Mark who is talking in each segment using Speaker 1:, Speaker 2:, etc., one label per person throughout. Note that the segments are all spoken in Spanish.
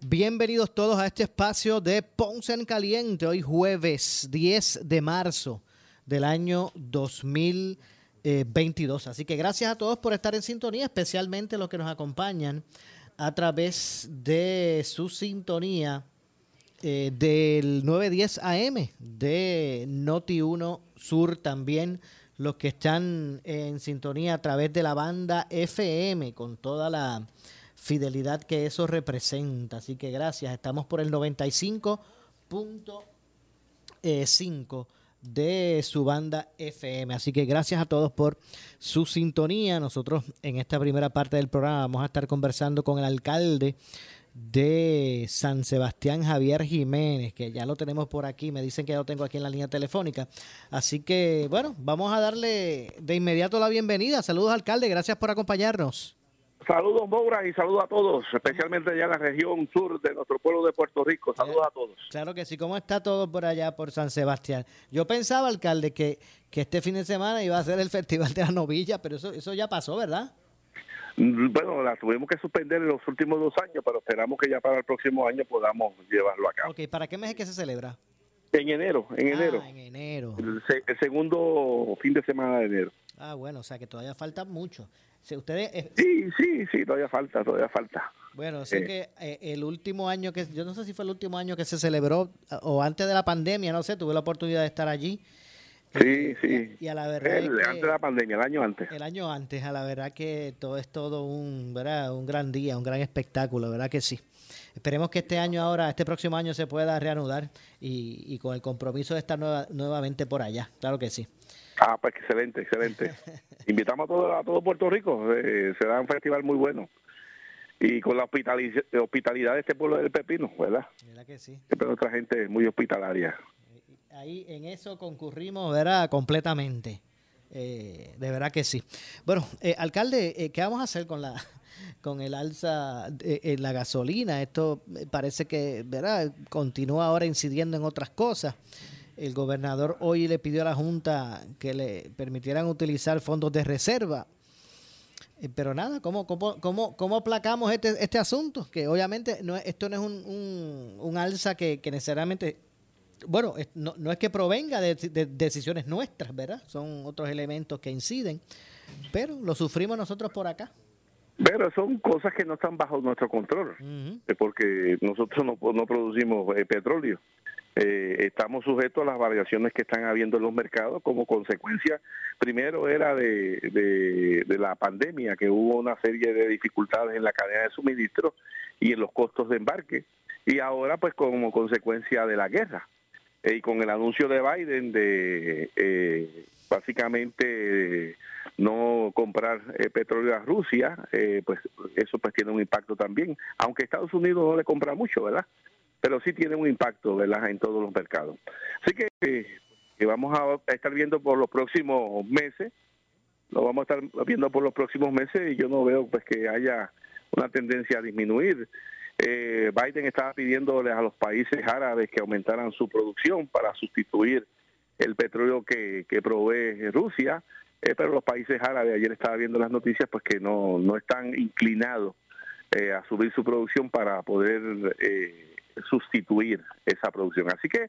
Speaker 1: bienvenidos todos a este espacio de Ponce en Caliente, hoy jueves 10 de marzo del año 2022. Así que gracias a todos por estar en sintonía, especialmente los que nos acompañan a través de su sintonía eh, del 910 AM de Noti 1 Sur también los que están en sintonía a través de la banda FM con toda la fidelidad que eso representa. Así que gracias. Estamos por el 95.5 de su banda FM. Así que gracias a todos por su sintonía. Nosotros en esta primera parte del programa vamos a estar conversando con el alcalde de San Sebastián, Javier Jiménez, que ya lo tenemos por aquí. Me dicen que ya lo tengo aquí en la línea telefónica. Así que, bueno, vamos a darle de inmediato la bienvenida. Saludos, alcalde. Gracias por acompañarnos.
Speaker 2: Saludos, Moura, y saludos a todos, especialmente allá en la región sur de nuestro pueblo de Puerto Rico. Saludos a todos.
Speaker 1: Claro que sí. ¿Cómo está todo por allá, por San Sebastián? Yo pensaba, alcalde, que, que este fin de semana iba a ser el Festival de la Novilla, pero eso, eso ya pasó, ¿verdad?
Speaker 2: Bueno, la tuvimos que suspender en los últimos dos años, pero esperamos que ya para el próximo año podamos llevarlo a cabo.
Speaker 1: Ok, ¿para qué mes es que se celebra?
Speaker 2: En enero, en
Speaker 1: Ah,
Speaker 2: enero.
Speaker 1: en enero.
Speaker 2: El segundo fin de semana de enero.
Speaker 1: Ah, bueno, o sea que todavía falta mucho. Si ustedes, eh,
Speaker 2: Sí, sí, sí, todavía falta, todavía falta.
Speaker 1: bueno, sé
Speaker 2: Eh.
Speaker 1: que eh, el último año que, yo no sé si fue el último año que se celebró o antes de la pandemia, no sé, tuve la oportunidad de estar allí.
Speaker 2: Sí, sí.
Speaker 1: Y a la verdad
Speaker 2: El- antes de la pandemia, el año antes.
Speaker 1: El año antes, a la verdad que todo es todo un, ¿verdad? un gran día, un gran espectáculo, ¿verdad que sí? Esperemos que este año ahora, este próximo año se pueda reanudar y, y con el compromiso de estar nueva- nuevamente por allá, claro que sí.
Speaker 2: Ah, pues excelente, excelente. Invitamos a todo, a todo Puerto Rico. eh, será un festival muy bueno. Y con la hospitaliz- hospitalidad de este pueblo del Pepino, ¿verdad?
Speaker 1: ¿Verdad que sí?
Speaker 2: Siempre nuestra gente es muy hospitalaria.
Speaker 1: Ahí en eso concurrimos, ¿verdad? Completamente. Eh, de verdad que sí. Bueno, eh, alcalde, eh, ¿qué vamos a hacer con la con el alza en la gasolina? Esto eh, parece que, ¿verdad? Continúa ahora incidiendo en otras cosas. El gobernador hoy le pidió a la Junta que le permitieran utilizar fondos de reserva. Eh, Pero nada, ¿cómo, cómo, cómo, cómo aplacamos este, este asunto? Que obviamente no es- esto no es un, un, alza que, que necesariamente bueno, no, no es que provenga de, de decisiones nuestras, ¿verdad? Son otros elementos que inciden, pero lo sufrimos nosotros por acá.
Speaker 2: Pero son cosas que no están bajo nuestro control, eh, porque nosotros no, no producimos eh, petróleo. Eh, estamos sujetos a las variaciones que están habiendo en los mercados como consecuencia, primero era de, de, de la pandemia, que hubo una serie de dificultades en la cadena de suministro y en los costos de embarque, y ahora pues como consecuencia de la guerra. Eh, y con el anuncio de Biden de eh, básicamente eh, no comprar eh, petróleo a Rusia, eh, pues eso pues tiene un impacto también, aunque Estados Unidos no le compra mucho, ¿verdad? Pero sí tiene un impacto, ¿verdad?, en todos los mercados. Así que, eh, vamos a estar viendo por los próximos meses, lo vamos a estar viendo por los próximos meses y yo no veo pues que haya una tendencia a disminuir. Eh, Biden estaba pidiéndole a los países árabes que aumentaran su producción para sustituir el petróleo que, que provee Rusia, eh, pero los países árabes, ayer estaba viendo las noticias, pues que no, no están inclinados eh, a subir su producción para poder eh, sustituir esa producción. Así que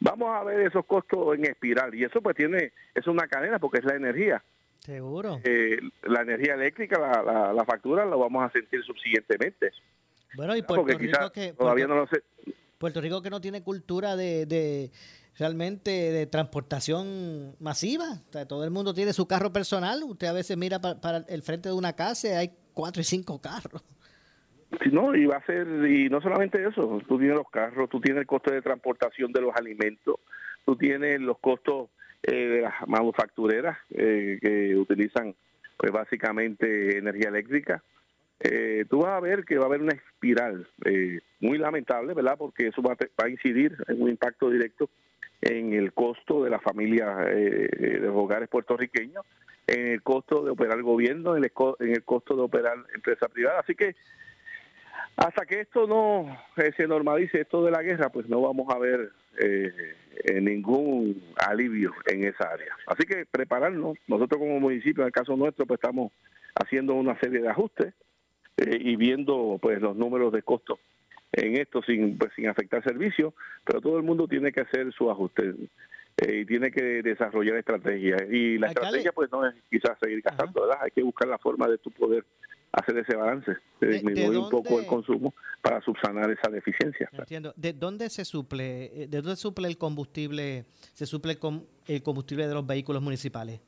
Speaker 2: vamos a ver esos costos en espiral y eso pues tiene, es una cadena porque es la energía.
Speaker 1: Seguro.
Speaker 2: Eh, la energía eléctrica, la, la, la factura, lo vamos a sentir subsiguientemente.
Speaker 1: Bueno, y Puerto Rico que
Speaker 2: todavía no lo sé.
Speaker 1: Puerto Rico que no tiene cultura de, de, realmente de transportación masiva. todo el mundo tiene su carro personal. Usted a veces mira para, el frente de una casa y hay cuatro y cinco carros.
Speaker 2: no, y va a ser, y no solamente eso, tú tienes los carros, tú tienes el costo de transportación de los alimentos, tú tienes los costos eh, de las manufactureras eh, que utilizan pues básicamente energía eléctrica. Eh, tú vas a ver que va a haber una espiral muy lamentable, ¿verdad? Porque eso va a, incidir en un impacto directo en el costo de la familia de los hogares puertorriqueños, en el costo de operar el gobierno, en el, en el costo de operar empresa privada. Así que hasta que esto no se normalice, esto de la guerra, pues no vamos a ver eh, ningún alivio en esa área. Así que prepararnos, nosotros como municipio, en el caso nuestro, pues estamos haciendo una serie de ajustes eh, y viendo pues los números de costos en esto sin pues sin afectar servicios, pero todo el mundo tiene que hacer su ajuste eh, y tiene que desarrollar estrategias y la estrategia pues no es quizás seguir gastando, ¿verdad? Hay que buscar la forma de tu poder hacer ese balance, de disminuir un poco el consumo para subsanar esa deficiencia.
Speaker 1: Entiendo. ¿De dónde se suple, de dónde suple el combustible, se suple el combustible de los vehículos municipales?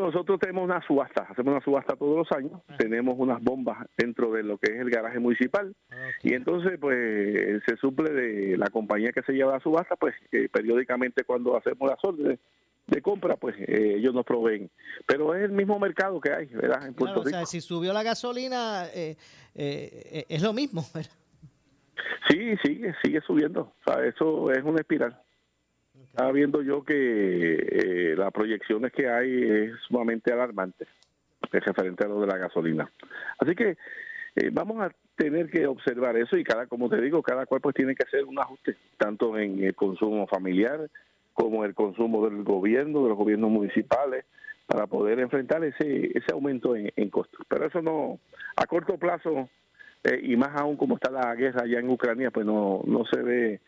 Speaker 2: No, nosotros tenemos una subasta, hacemos una subasta todos los años, tenemos unas bombas dentro de lo que es el garaje municipal y entonces pues se suple de la compañía que se lleva la subasta, pues periódicamente cuando hacemos las órdenes de compra, pues eh, ellos nos proveen. Pero es el mismo mercado que hay, ¿verdad? En Puerto Rico. O sea,
Speaker 1: si subió la gasolina, eh, eh, es lo mismo, ¿verdad?
Speaker 2: Sí, sigue, sigue subiendo. O sea, eso es una espiral. Estaba viendo yo que las proyecciones que hay es sumamente alarmante es referente a lo de la gasolina. Así que vamos a tener que observar eso y cada, como te digo, cada cual pues tiene que hacer un ajuste, tanto en el consumo familiar, como el consumo del gobierno, de los gobiernos municipales, para poder enfrentar ese, ese aumento en, en costos. Pero eso no, a corto plazo, eh, y más aún como está la guerra allá en Ucrania, pues no, no se ve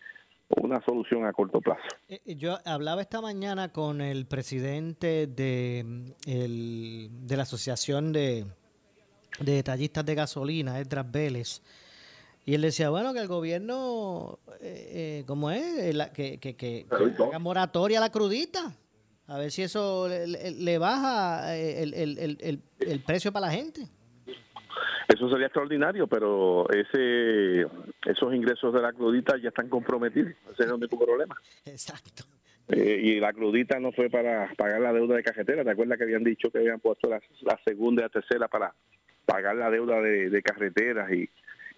Speaker 2: una solución a corto plazo.
Speaker 1: Eh, eh, yo hablaba esta mañana con el presidente de, el, de la Asociación de, de Detallistas de Gasolina, Edras Vélez, y él decía, bueno, que el gobierno, eh, eh como es, eh, que, que, que, haga moratoria a la crudita. A ver si eso le, baja eh, el, el, el, el, precio para la gente.
Speaker 2: Eso sería extraordinario, pero ese esos ingresos de la crudita ya están comprometidos. Ese es el único problema.
Speaker 1: Exacto.
Speaker 2: y la crudita no fue para pagar la deuda de cajetera. ¿Te acuerdas que habían dicho que habían puesto la, segunda y la tercera para pagar la deuda de, de carreteras y,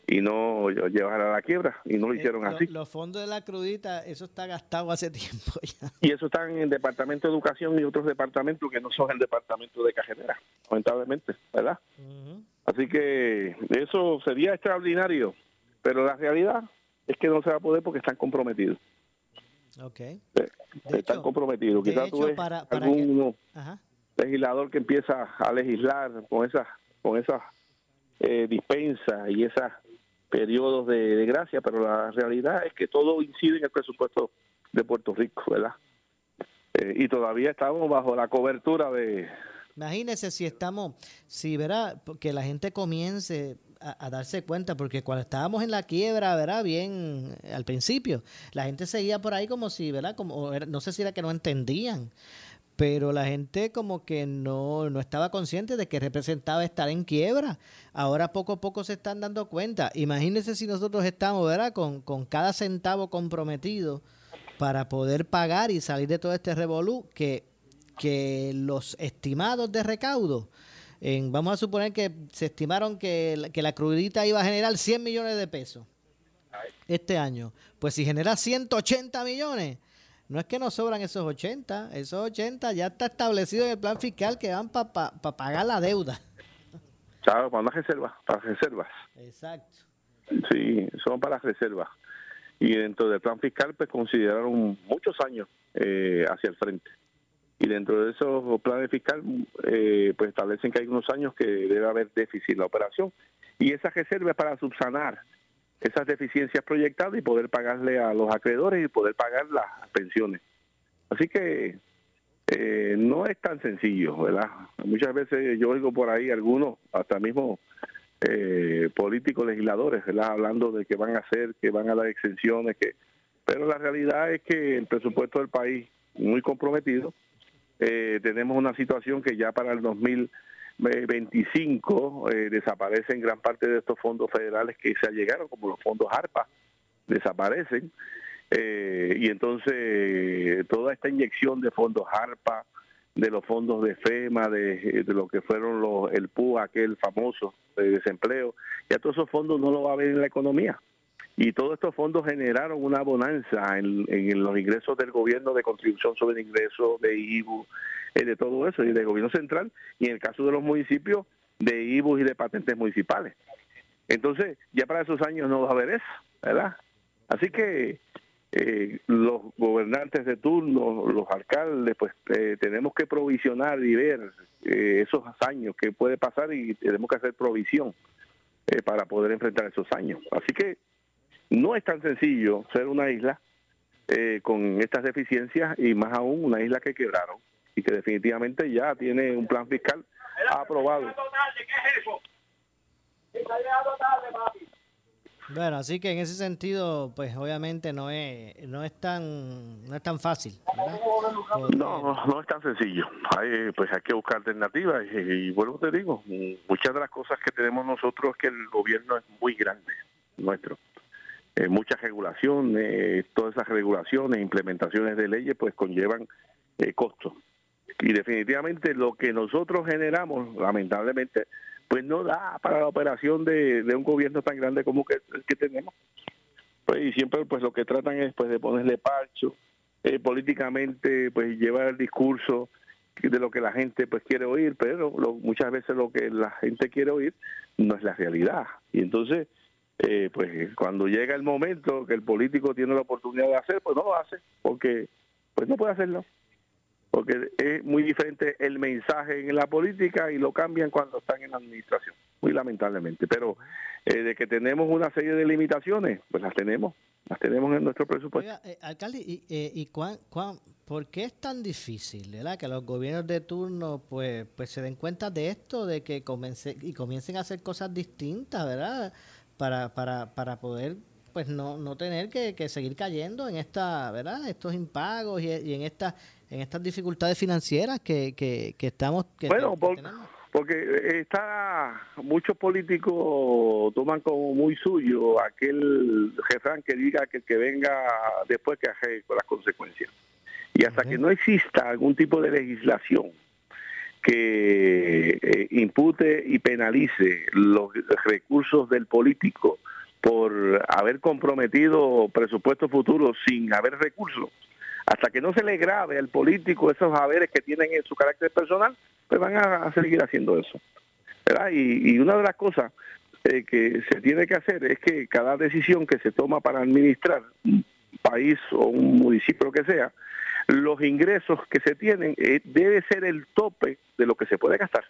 Speaker 2: y no llevar a la quiebra y no lo eh, hicieron así.
Speaker 1: Los fondos de la crudita, eso está gastado hace tiempo ya.
Speaker 2: Y eso está en el Departamento de Educación y otros departamentos que no son el Departamento de Cajetera, lamentablemente, ¿verdad? Así que eso sería extraordinario, pero la realidad es que no se va a poder porque están comprometidos.
Speaker 1: Ok.
Speaker 2: están comprometidos. Quizás tú ves para, algún legislador que empieza a legislar con esas con esas eh, dispensas y esas periodos de, gracia, pero la realidad es que todo incide en el presupuesto de Puerto Rico, ¿verdad? Eh, y todavía estamos bajo la cobertura de...
Speaker 1: Imagínese si estamos, si verá, que la gente comience a, darse cuenta, porque cuando estábamos en la quiebra, verá, bien al principio, la gente seguía por ahí como si, ¿verdad? Como, no sé si era que no entendían, pero la gente como que no, no estaba consciente de que representaba estar en quiebra. Ahora poco a poco se están dando cuenta. Imagínense si nosotros estamos, ¿verdad? Con, con cada centavo comprometido para poder pagar y salir de todo este revolú, que, que los estimados de recaudo, en, vamos a suponer que se estimaron que, que la crudita iba a generar 100 millones de pesos este año. Pues si genera 180 millones, no es que nos sobran esos 80, esos 80 ya está establecido en el plan fiscal que van para pagar la deuda.
Speaker 2: Claro, para las reservas, para reservas.
Speaker 1: Exacto.
Speaker 2: Sí, son para las reservas. Y dentro del plan fiscal, pues consideraron muchos años eh, hacia el frente. Y dentro de esos planes fiscales, eh, pues establecen que hay unos años que debe haber déficit en la operación. Y esa reserva es para subsanar esas deficiencias proyectadas y poder pagarle a los acreedores y poder pagar las pensiones. Así que eh, no es tan sencillo, ¿verdad? Muchas veces yo oigo por ahí algunos, hasta mismo eh, políticos legisladores, ¿verdad? Hablando de que van a hacer, que van a dar exenciones, que Pero la realidad es que el presupuesto del país muy comprometido. Eh, tenemos una situación que ya para el 2025 eh, desaparecen gran parte de estos fondos federales que se llegaron, como los fondos ARPA, desaparecen. Eh, y entonces toda esta inyección de fondos ARPA, de los fondos de FEMA, de, lo que fueron los, el PUA, aquel famoso de desempleo, ya todos esos fondos no lo va a ver en la economía. Y todos estos fondos generaron una bonanza en, los ingresos del gobierno de contribución sobre el ingreso, de IBU, eh, de todo eso, y del gobierno central, y en el caso de los municipios, de IBU y de patentes municipales. Entonces, ya para esos años no va a haber eso, ¿verdad? Así que eh, los gobernantes de turno, los alcaldes, pues eh, tenemos que provisionar y ver esos años que puede pasar y tenemos que hacer provisión para poder enfrentar esos años. Así que no es tan sencillo ser una isla eh, con estas deficiencias y más aún una isla que quebraron y que definitivamente ya tiene un plan fiscal aprobado.
Speaker 1: Bueno, así que en ese sentido, pues obviamente no es no es tan no es tan fácil.
Speaker 2: No, no es tan sencillo. Hay, pues hay que buscar alternativas y, y vuelvo te digo, muchas de las cosas que tenemos nosotros es que el gobierno es muy grande nuestro eh, muchas regulaciones, todas esas regulaciones, implementaciones de leyes, pues conllevan eh, costos. Y definitivamente lo que nosotros generamos, lamentablemente, pues no da para la operación de, un gobierno tan grande como que, el que tenemos. Pues, y siempre pues lo que tratan es pues de ponerle parcho, eh, políticamente pues llevar el discurso de lo que la gente pues quiere oír, pero muchas veces lo que la gente quiere oír no es la realidad. Y entonces eh, pues cuando llega el momento que el político tiene la oportunidad de hacer, pues no lo hace, porque pues no puede hacerlo. Porque es muy diferente el mensaje en la política y lo cambian cuando están en la administración, muy lamentablemente. Pero eh, de que tenemos una serie de limitaciones, pues las tenemos, las tenemos en nuestro presupuesto.
Speaker 1: Eh, alcalde, ¿y, y cuán, por qué es tan difícil, verdad, que los gobiernos de turno pues, pues se den cuenta de esto, de que comiencen y comiencen a hacer cosas distintas, verdad? Para, para, para poder pues no, no tener que, seguir cayendo en esta, ¿verdad? Estos impagos y, en estas en estas dificultades financieras que, que, estamos que,
Speaker 2: bueno, porque está muchos políticos toman como muy suyo aquel refrán que diga que el que venga después que haga con las consecuencias. Y hasta que no exista algún tipo de legislación que eh, impute y penalice los recursos del político por haber comprometido presupuestos futuros sin haber recursos, hasta que no se le grave al político esos haberes que tienen en su carácter personal, pues van a, seguir haciendo eso. Y, una de las cosas eh, que se tiene que hacer es que cada decisión que se toma para administrar un país o un municipio, que sea, los ingresos que se tienen eh, debe ser el tope de lo que se puede gastar.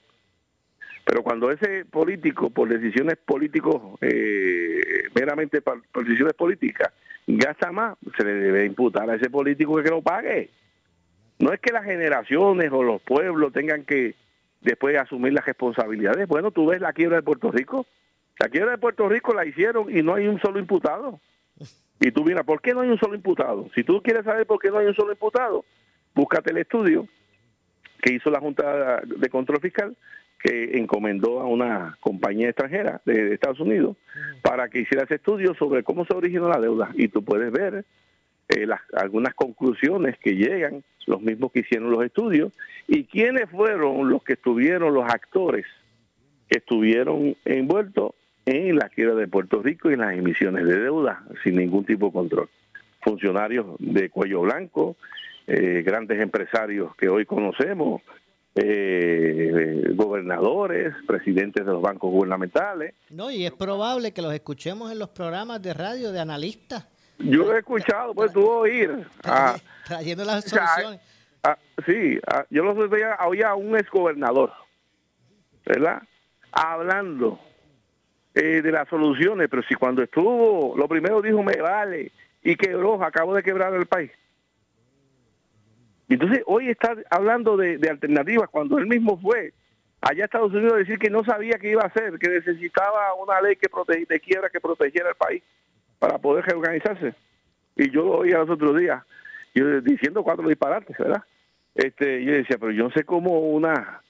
Speaker 2: Pero cuando ese político, por decisiones políticos, eh, meramente por, decisiones políticas, gasta más, se le debe imputar a ese político que, que lo pague. No es que las generaciones o los pueblos tengan que después asumir las responsabilidades. Bueno, tú ves la quiebra de Puerto Rico. La quiebra de Puerto Rico la hicieron y no hay un solo imputado. Y tú miras, ¿por qué no hay un solo imputado? Si tú quieres saber por qué no hay un solo imputado, búscate el estudio que hizo la Junta de Control Fiscal, que encomendó a una compañía extranjera de, Estados Unidos para que hiciera ese estudio sobre cómo se originó la deuda. Y tú puedes ver eh, las, algunas conclusiones que llegan, los mismos que hicieron los estudios, y quiénes fueron los que estuvieron, los actores que estuvieron envueltos en la quiebra de Puerto Rico y en las emisiones de deuda sin ningún tipo de control. Funcionarios de cuello blanco, eh, grandes empresarios que hoy conocemos, eh, gobernadores, presidentes de los bancos gubernamentales.
Speaker 1: No, y es probable que los escuchemos en los programas de radio de analistas.
Speaker 2: Yo lo he escuchado, pues tú oír.
Speaker 1: Ah, trayendo las soluciones.
Speaker 2: Ah, sí, ah, yo lo oía, oía a un exgobernador, ¿verdad? Hablando eh, de las soluciones, pero si cuando estuvo, lo primero dijo me vale y quebró, acabó de quebrar el país. Entonces hoy está hablando de, alternativas cuando él mismo fue allá a Estados Unidos a decir que no sabía qué iba a hacer, que necesitaba una ley que protege, de que protegiera el país para poder reorganizarse. y yo lo oía los otros días, yo diciendo cuatro disparates, ¿verdad? Este, yo decía, pero yo no sé cómo una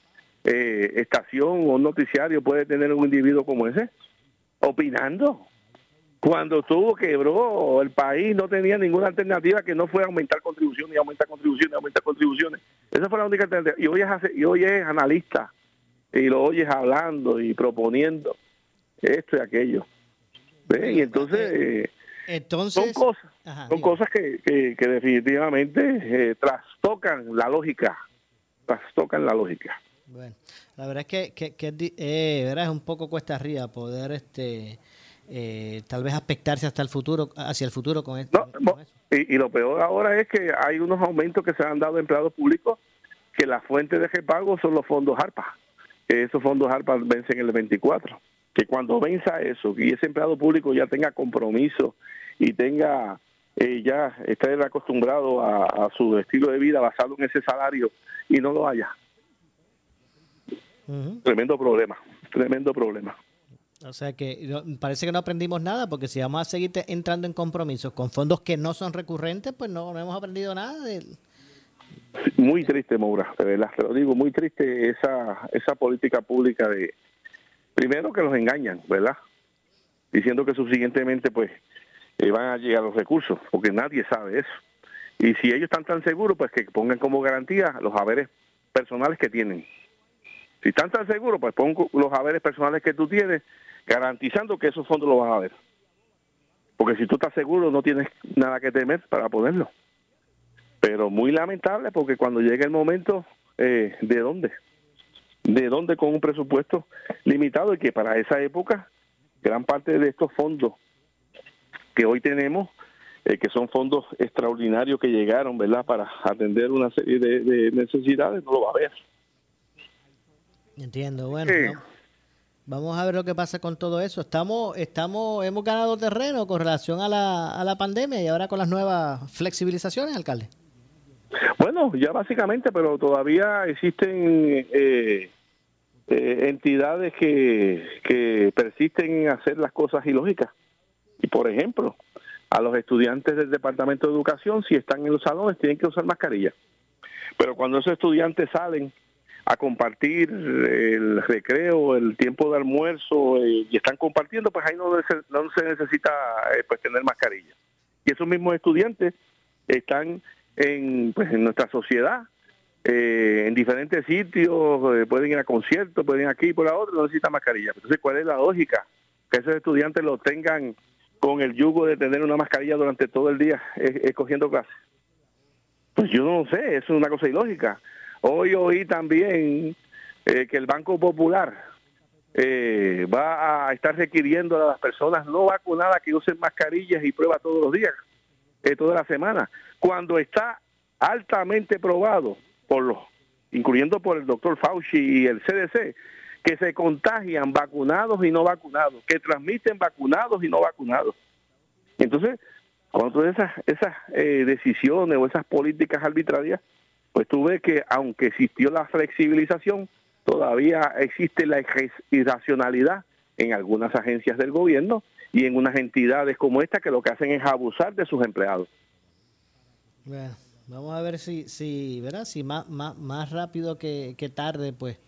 Speaker 2: eh, estación o un noticiario puede tener un individuo como ese opinando. Cuando estuvo quebró el país, no tenía ninguna alternativa que no fuera aumentar contribuciones y aumentar contribuciones y aumentar contribuciones. Esa fue la única alternativa. Y hoy es, y hoy es analista y lo oyes hablando y proponiendo esto y aquello. Y entonces, entonces son cosas, son cosas que, que, definitivamente eh, trastocan la lógica, trastocan la lógica.
Speaker 1: Bueno, la verdad es que, que, que eh, es un poco cuesta arriba poder este eh, tal vez aspectarse hasta el futuro, hacia el futuro con esto.
Speaker 2: Y, lo peor ahora es que hay unos aumentos que se han dado a empleados públicos que la fuente de repago son los fondos ARPA. Esos fondos ARPA vencen el 24. Que cuando venza eso y ese empleado público ya tenga compromiso y tenga eh, ya esté acostumbrado a, su estilo de vida basado en ese salario y no lo haya. Tremendo problema, tremendo problema.
Speaker 1: O sea que parece que no aprendimos nada, porque si vamos a seguir entrando en compromisos con fondos que no son recurrentes, pues no, no hemos aprendido nada de
Speaker 2: Muy triste, Moura, de verdad, te lo digo, muy triste esa, esa política pública de, primero que los engañan, ¿verdad? Diciendo que subsiguientemente, pues, eh, van a llegar los recursos, porque nadie sabe eso. Y si ellos están tan seguros, pues que pongan como garantía los haberes personales que tienen. Si están tan seguros, pues pon los haberes personales que tú tienes garantizando que esos fondos lo van a ver. Porque si tú estás seguro no tienes nada que temer para ponerlo. Pero muy lamentable porque cuando llegue el momento, eh, ¿de dónde? ¿De dónde con un presupuesto limitado y que para esa época gran parte de estos fondos que hoy tenemos, eh, que son fondos extraordinarios que llegaron, ¿verdad?, para atender una serie de, necesidades, no lo va a ver.
Speaker 1: Entiendo, bueno. Vamos a ver lo que pasa con todo eso. Estamos, estamos, hemos ganado terreno con relación a la, a la pandemia y ahora con las nuevas flexibilizaciones, alcalde.
Speaker 2: Bueno, ya básicamente, pero todavía existen eh, eh, entidades que, que persisten en hacer las cosas ilógicas. Y por ejemplo, a los estudiantes del Departamento de Educación, si están en los salones, tienen que usar mascarilla. Pero cuando esos estudiantes salen a compartir el recreo, el tiempo de almuerzo eh, y están compartiendo, pues ahí no, no se necesita eh, pues tener mascarilla. Y esos mismos estudiantes están en, pues, en nuestra sociedad, eh, en diferentes sitios, pueden ir a conciertos, pueden ir aquí y por la otra, no necesitan mascarilla. Entonces, ¿cuál es la lógica? Que esos estudiantes lo tengan con el yugo de tener una mascarilla durante todo el día escogiendo clases. Pues yo no sé, es una cosa ilógica. Hoy oí también eh, que el Banco Popular eh, va a estar requiriendo a las personas no vacunadas que usen mascarillas y pruebas todos los días, eh, toda la semana, cuando está altamente probado por los, incluyendo por el doctor Fauci y el CDC, que se contagian vacunados y no vacunados, que transmiten vacunados y no vacunados. Entonces, cuando esas, esas decisiones o esas políticas arbitrarias pues tú ves que aunque existió la flexibilización, todavía existe la irracionalidad en algunas agencias del gobierno y en unas entidades como esta que lo que hacen es abusar de sus empleados.
Speaker 1: Bueno, vamos a ver si, si, ¿verdad? si más, más, más rápido que, tarde, pues,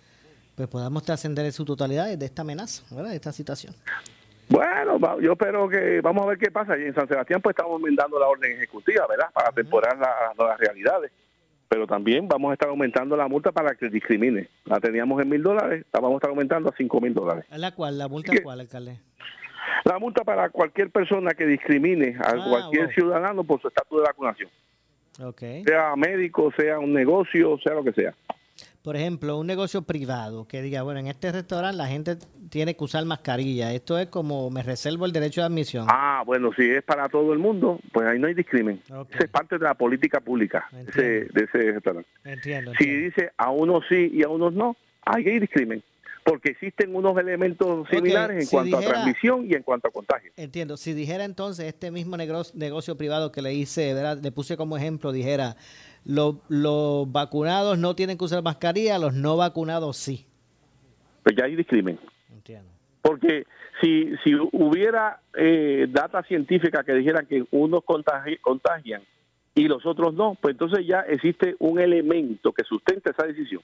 Speaker 1: pues podamos trascender en su totalidad de esta amenaza, ¿verdad? de esta situación.
Speaker 2: Bueno, yo espero que vamos a ver qué pasa. Y en San Sebastián pues estamos enmendando la orden ejecutiva, ¿verdad? Para temporar las nuevas realidades pero también vamos a estar aumentando la multa para que discrimine. La teníamos en mil dólares, la vamos a estar aumentando a cinco mil dólares.
Speaker 1: ¿La cual? ¿La multa cuál, alcalde?
Speaker 2: La multa para cualquier persona que discrimine a ah, cualquier ciudadano por su estatus de vacunación.
Speaker 1: Okay.
Speaker 2: Sea médico, sea un negocio, sea lo que sea
Speaker 1: por ejemplo, un negocio privado que diga, bueno, en este restaurante la gente tiene que usar mascarilla, esto es como me reservo el derecho de admisión.
Speaker 2: Ah, bueno, si es para todo el mundo, pues ahí no hay discrimen. Esa es parte de la política pública de ese restaurante.
Speaker 1: Entiendo,
Speaker 2: Si dice a unos sí y a unos no, hay discrimen porque existen unos elementos similares en cuanto a transmisión y en cuanto a contagio.
Speaker 1: Entiendo. Si dijera entonces este mismo negocio, privado que le hice, ¿verdad? le puse como ejemplo, dijera, los, vacunados no tienen que usar mascarilla, los no vacunados sí.
Speaker 2: Pues ya hay discrimen.
Speaker 1: Entiendo.
Speaker 2: Porque si, si hubiera eh, data científica que dijeran que unos contagian y los otros no, pues entonces ya existe un elemento que sustenta esa decisión.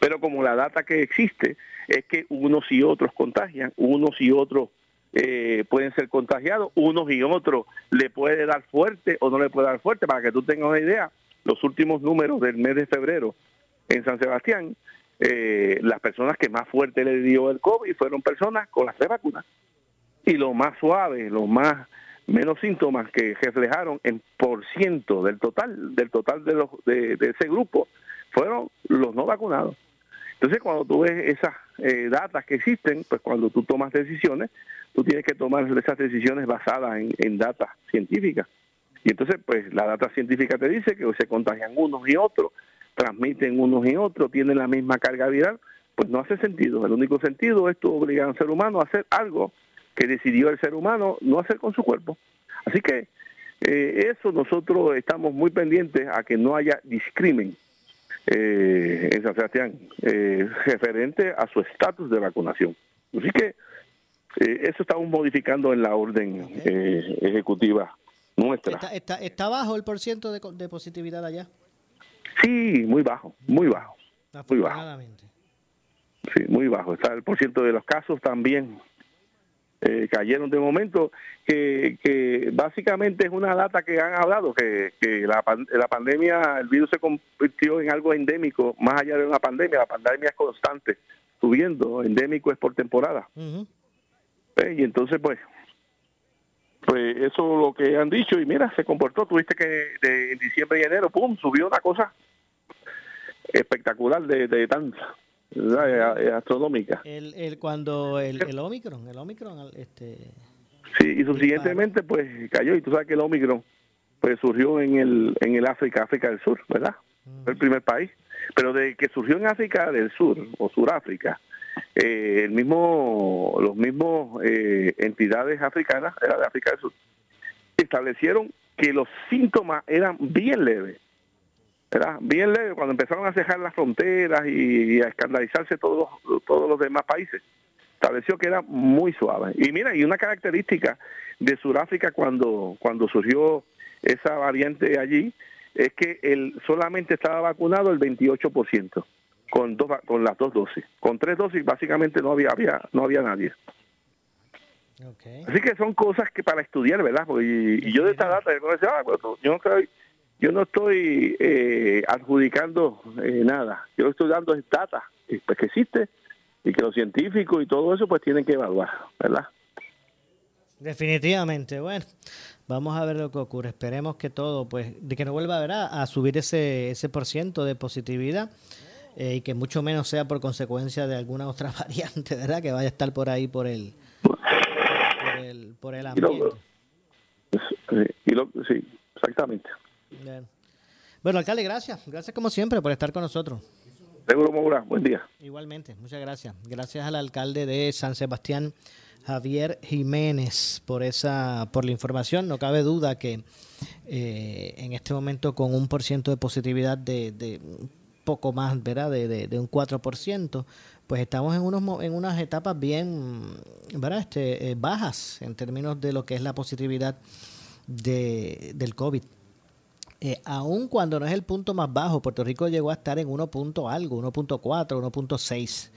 Speaker 2: Pero como la data que existe es que unos y otros contagian, unos y otros eh, pueden ser contagiados, unos y otros le puede dar fuerte o no le puede dar fuerte. Para que tú tengas una idea, los últimos números del mes de febrero en San Sebastián, eh, las personas que más fuerte le dio el COVID fueron personas con las tres vacunas. Y lo más suave, los más menos síntomas que reflejaron en por ciento del total del total de los de ese grupo fueron los no vacunados. Entonces, cuando tú ves esas eh, datas que existen, pues cuando tú tomas decisiones, tú tienes que tomar esas decisiones basadas en, en datas científicas. Y entonces, pues la data científica te dice que se contagian unos y otros, transmiten unos y otros, tienen la misma carga viral, pues no hace sentido. El único sentido es tú obligar al ser humano a hacer algo que decidió el ser humano no hacer con su cuerpo. Así que eh, eso nosotros estamos muy pendientes a que no haya discrimen eh, en San Sebastián eh, referente a su estatus de vacunación. Así que eh, eso estamos modificando en la orden ejecutiva nuestra.
Speaker 1: ¿Está, está, está bajo el porciento de, de positividad allá?
Speaker 2: Sí, muy bajo, muy bajo. Muy bajo. Sí, muy bajo. Está el porciento de los casos también eh, cayeron de momento, que, que básicamente es una data que han hablado, que, que la, la pandemia, el virus se convirtió en algo endémico, más allá de una pandemia, la pandemia es constante, subiendo, endémico es por temporada. Uh -huh. Y entonces, pues, pues eso es lo que han dicho, y mira, se comportó, tuviste que de, en diciembre y enero, pum, subió una cosa espectacular de, de tanta astronómica.
Speaker 1: El, el, cuando el, el Omicron, el Omicron, este...
Speaker 2: Sí, y subsiguientemente pues cayó, y tú sabes que el Omicron pues surgió en el, en el África, África del Sur, ¿verdad? Fue el primer país. Pero de que surgió en África del Sur, o Suráfrica, eh, el mismo, los mismos eh, entidades africanas, era de África del Sur, establecieron que los síntomas eran bien leves era bien leve cuando empezaron a cejar las fronteras y, a escandalizarse todos todos los demás países. Estableció que era muy suave. Y mira, y una característica de Sudáfrica cuando, cuando surgió esa variante allí es que él solamente estaba vacunado el 28% con dos con las dos dosis. Con tres dosis básicamente no había, había no había nadie. Okay. Así que son cosas que para estudiar, ¿verdad? Y, y yo de esta data, ah, bueno, yo no estoy yo no estoy eh, adjudicando eh, nada, yo estoy dando data pues, que existe y que los científicos y todo eso pues tienen que evaluar, ¿verdad?
Speaker 1: Definitivamente, bueno, vamos a ver lo que ocurre, esperemos que todo, pues, de que no vuelva ¿verdad? a subir ese, ese por ciento de positividad eh, y que mucho menos sea por consecuencia de alguna otra variante, ¿verdad? Que vaya a estar por ahí por el, por el, por el ambiente.
Speaker 2: Y lo, y lo, sí, exactamente.
Speaker 1: Bien. Bueno, alcalde, gracias. Gracias como siempre por estar con nosotros.
Speaker 2: Seguro, Moura. Buen día.
Speaker 1: Igualmente, muchas gracias. Gracias al alcalde de San Sebastián, Javier Jiménez, por esa, por la información. No cabe duda que eh, en este momento con un por ciento de positividad de, de poco más, ¿verdad? De, de, de un 4%, pues estamos en unos en unas etapas bien, ¿verdad? Este, eh, bajas en términos de lo que es la positividad de, del COVID. Eh, aun cuando no es el punto más bajo, Puerto Rico llegó a estar en 1. Punto algo, 1.4, 1.6.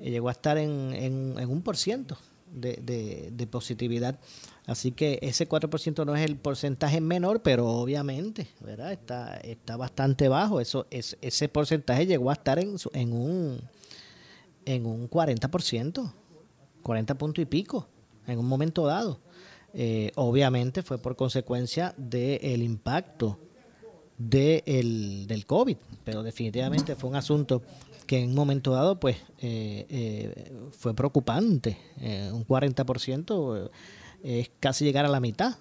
Speaker 1: Eh, llegó a estar en, en, en un por ciento de, de, positividad. Así que ese 4% no es el porcentaje menor, pero obviamente, ¿verdad? Está, está bastante bajo. Eso, es, ese porcentaje llegó a estar en, en un en un 40%, 40 puntos y pico, en un momento dado. Eh, obviamente fue por consecuencia del impacto de el, del COVID, pero definitivamente fue un asunto que en un momento dado pues eh, eh, fue preocupante. Eh, un 40% es casi llegar a la mitad,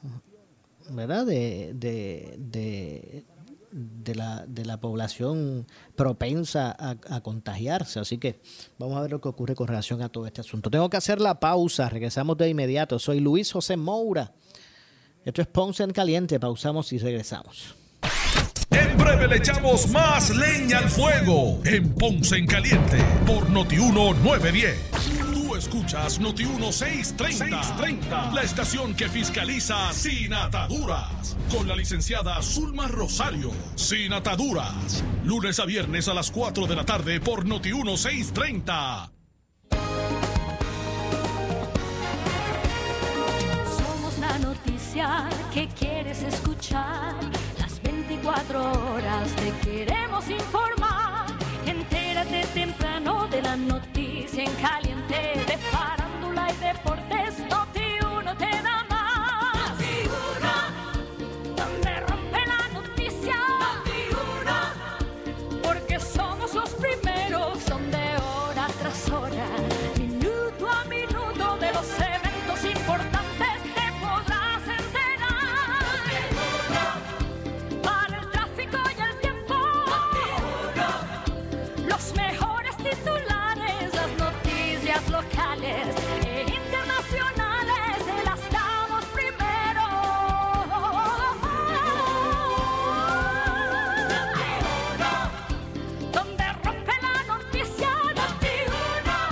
Speaker 1: ¿verdad? De, de, de, de, la, de la población propensa a, a, contagiarse. Así que vamos a ver lo que ocurre con relación a todo este asunto. Tengo que hacer la pausa, regresamos de inmediato. Soy Luis José Moura. Esto es Ponce en Caliente, pausamos y regresamos.
Speaker 3: En breve le echamos más leña al fuego en Ponce en Caliente por Notiuno 910. Tú escuchas Escuchas Noti 1630, la estación que fiscaliza sin ataduras. Con la licenciada Zulma Rosario. Sin ataduras. Lunes a viernes a las 4 de la tarde por Noti 1630.
Speaker 4: Somos la noticia que quieres escuchar. Las 24 horas te queremos informar. Entérate temprano de la noticia en caliente de farándula y deportes. Noti uno te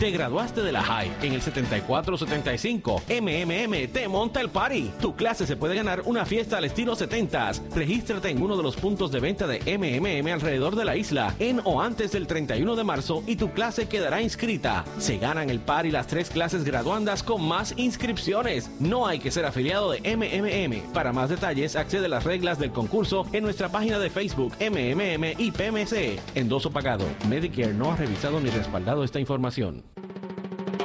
Speaker 5: Te graduaste de la High en el 7475. MMM te monta el party. Tu clase se puede ganar una fiesta al estilo 70s. Regístrate en uno de los puntos de venta de MMM alrededor de la isla en o antes del 31 de marzo y tu clase quedará inscrita. Se ganan el party las tres clases graduandas con más inscripciones. No hay que ser afiliado de MMM. Para más detalles, accede a las reglas del concurso en nuestra página de Facebook MMM y PMC. Endoso pagado. Medicare no ha revisado ni respaldado esta información.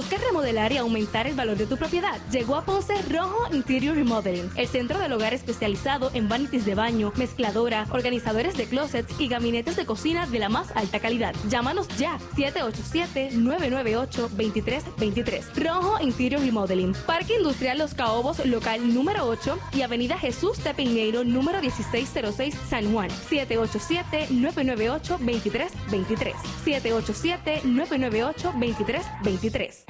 Speaker 6: ¿Buscas remodelar y aumentar el valor de tu propiedad? Llegó a Ponce Rojo Interior Remodeling, el centro del hogar especializado en vanities de baño, mezcladora, organizadores de closets y gabinetes de cocina de la más alta calidad. Llámanos ya, 787-998-2323. Rojo Interior Remodeling, Parque Industrial Los Caobos, local número 8 y Avenida Jesús de Piñeiro, número 1606, San Juan. 787-998-2323. 787-998-2323.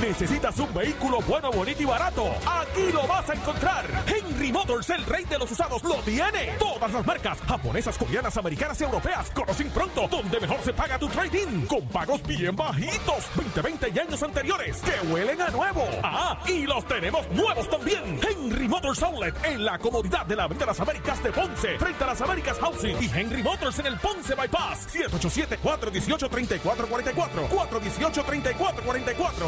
Speaker 3: ¿Necesitas un vehículo bueno, bonito y barato? Aquí lo vas a encontrar. Henry Motors, el rey de los usados, lo tiene. Todas las marcas, japonesas, coreanas, americanas y europeas, conocen pronto donde mejor se paga tu trading. Con pagos bien bajitos, 20, 20 y años anteriores, que huelen a nuevo. Ah, y los tenemos nuevos también. Henry Motors Outlet, en la comodidad de la Avenida Las Américas de Ponce, frente a las Américas Housing. Y Henry Motors en el Ponce Bypass, 787-418-3444. 418-3444.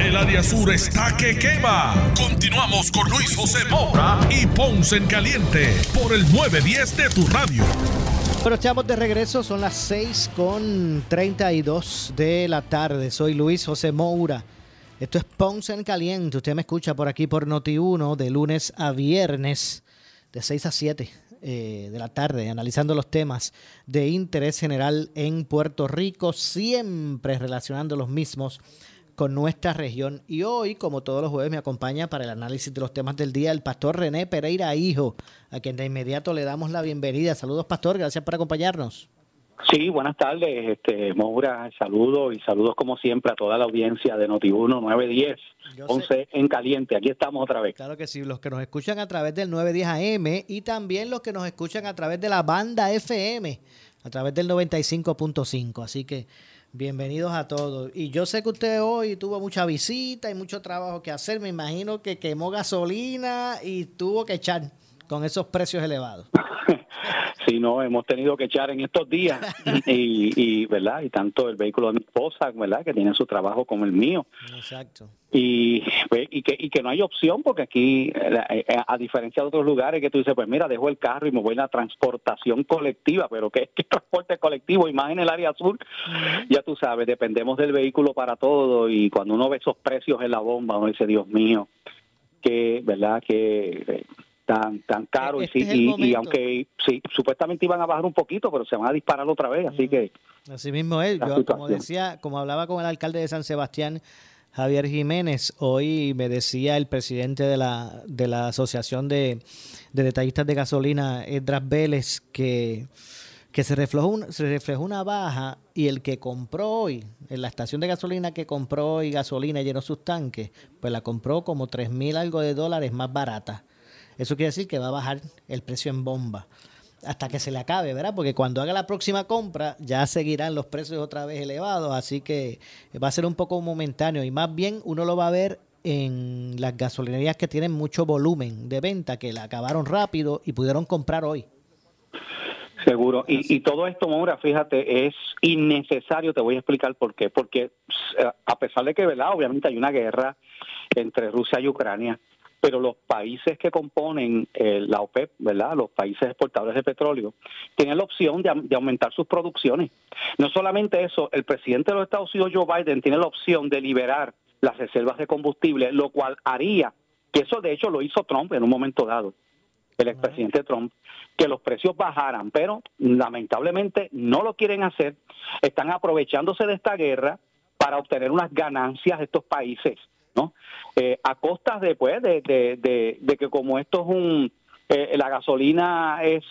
Speaker 3: El área sur está que quema. Continuamos con Luis José Moura y Ponce en Caliente por el 910 de tu radio.
Speaker 1: Bueno, estamos de regreso, son las 6 con 32 de la tarde. Soy Luis José Moura. Esto es Ponce en Caliente. Usted me escucha por aquí por Noti1 de lunes a viernes de 6 a 7 eh, de la tarde, analizando los temas de interés general en Puerto Rico, siempre relacionando los mismos con nuestra región. Y hoy, como todos los jueves, me acompaña para el análisis de los temas del día el pastor René Pereira Hijo, a quien de inmediato le damos la bienvenida. Saludos, pastor, gracias por acompañarnos.
Speaker 7: Sí, buenas tardes, este, Moura, saludos y saludos como siempre a toda la audiencia de Noti1 910, 11 en caliente, aquí estamos otra vez.
Speaker 1: Claro que sí, los que nos escuchan a través del 910 AM y también los que nos escuchan a través de la banda FM, a través del 95.5, así que bienvenidos a todos. Y yo sé que usted hoy tuvo mucha visita y mucho trabajo que hacer, me imagino que quemó gasolina y tuvo que echar con esos precios elevados.
Speaker 7: Sí, no, hemos tenido que echar en estos días y, y, ¿verdad? Y tanto el vehículo de mi esposa, ¿verdad? Que tiene su trabajo como el mío.
Speaker 1: Exacto.
Speaker 7: Y, pues, y, que, y que no hay opción porque aquí, eh, a diferencia de otros lugares que tú dices, pues mira, dejo el carro y me voy a la transportación colectiva, pero ¿qué es transporte colectivo? Y más en el área sur, ya tú sabes, dependemos del vehículo para todo y cuando uno ve esos precios en la bomba, uno dice, Dios mío, que, ¿verdad? Que tan tan caro
Speaker 1: Este
Speaker 7: y,
Speaker 1: es
Speaker 7: sí,
Speaker 1: el
Speaker 7: y, aunque sí supuestamente iban a bajar un poquito pero se van a disparar otra vez así que
Speaker 1: Así mismo es. Yo, como decía, como hablaba con el alcalde de San Sebastián, Javier Jiménez, hoy me decía el presidente de la, de la Asociación de, de Detallistas de Gasolina, Edras Vélez, que, que se, reflejó un- se reflejó una baja y el que compró hoy, en la estación de gasolina que compró hoy gasolina y llenó sus tanques, pues la compró como tres mil algo de dólares más barata. Eso quiere decir que va a bajar el precio en bomba hasta que se le acabe, ¿verdad? Porque cuando haga la próxima compra ya seguirán los precios otra vez elevados, así que va a ser un poco momentáneo y más bien uno lo va a ver en las gasolinerías que tienen mucho volumen de venta, que la acabaron rápido y pudieron comprar hoy.
Speaker 7: Seguro. Y, y todo esto, Maura, fíjate, es innecesario. Te voy a explicar por qué. Porque eh, a pesar de que, ¿verdad? Obviamente hay una guerra entre Rusia y Ucrania, pero los países que componen eh, la OPEP, ¿verdad? Los países exportadores de petróleo, tienen la opción de, de aumentar sus producciones. No solamente eso, el presidente de los Estados Unidos, Joe Biden, tiene la opción de liberar las reservas de combustible, lo cual haría, que eso de hecho lo hizo Trump en un momento dado, el expresidente Trump, que los precios bajaran, pero lamentablemente no lo quieren hacer, están aprovechándose de esta guerra para obtener unas ganancias de estos países, Eh, a costas de, pues, de, de, que como esto es un, eh, la gasolina es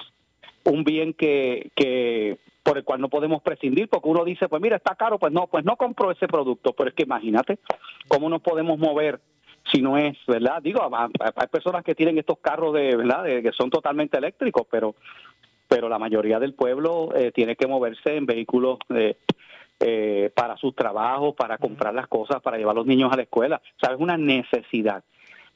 Speaker 7: un bien que, que por el cual no podemos prescindir, porque uno dice, pues mira, está caro, pues no, pues no compro ese producto, pero es que imagínate cómo nos podemos mover si no es, ¿verdad? Digo, hay personas que tienen estos carros de, ¿verdad? De- que son totalmente eléctricos, pero pero la mayoría del pueblo eh, tiene que moverse en vehículos eh, eh, para sus trabajos, para comprar las cosas, para llevar a los niños a la escuela. ¿Sabes? Una necesidad.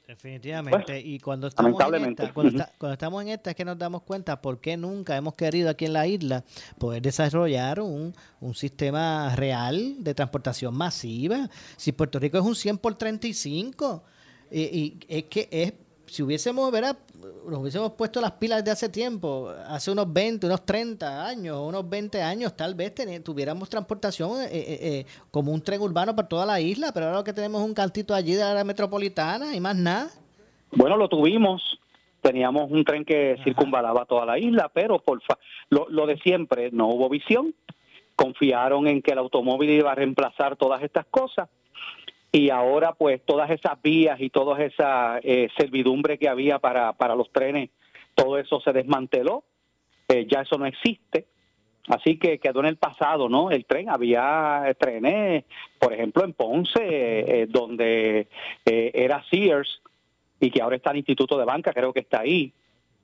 Speaker 1: Definitivamente. y cuando estamos, en esta, cuando,
Speaker 7: Ujú.
Speaker 1: está- cuando estamos en esta es que nos damos cuenta por qué nunca hemos querido aquí en la isla poder desarrollar un, un sistema real de transportación masiva. Si Puerto Rico es un 100 por 35, y, y es que es si hubiésemos, ¿verdad? Nos hubiésemos puesto las pilas de hace tiempo, hace unos 20, unos 30 años, unos 20 años, tal vez tuviéramos transportación eh, eh, eh, como un tren urbano para toda la isla, pero ahora lo que tenemos un cantito allí de la área metropolitana y más nada.
Speaker 7: Bueno, lo tuvimos. Teníamos un tren que circunvalaba toda la isla, pero por fa- lo, lo de siempre, no hubo visión. Confiaron en que el automóvil iba a reemplazar todas estas cosas. Y ahora, pues, todas esas vías y toda esa eh, servidumbre que había para, para los trenes, todo eso se desmanteló. Eh, ya eso no existe. Así que quedó en el pasado, ¿no? El tren, había trenes, por ejemplo, en Ponce, eh, donde eh, era Sears y que ahora está el Instituto de Banca, creo que está ahí.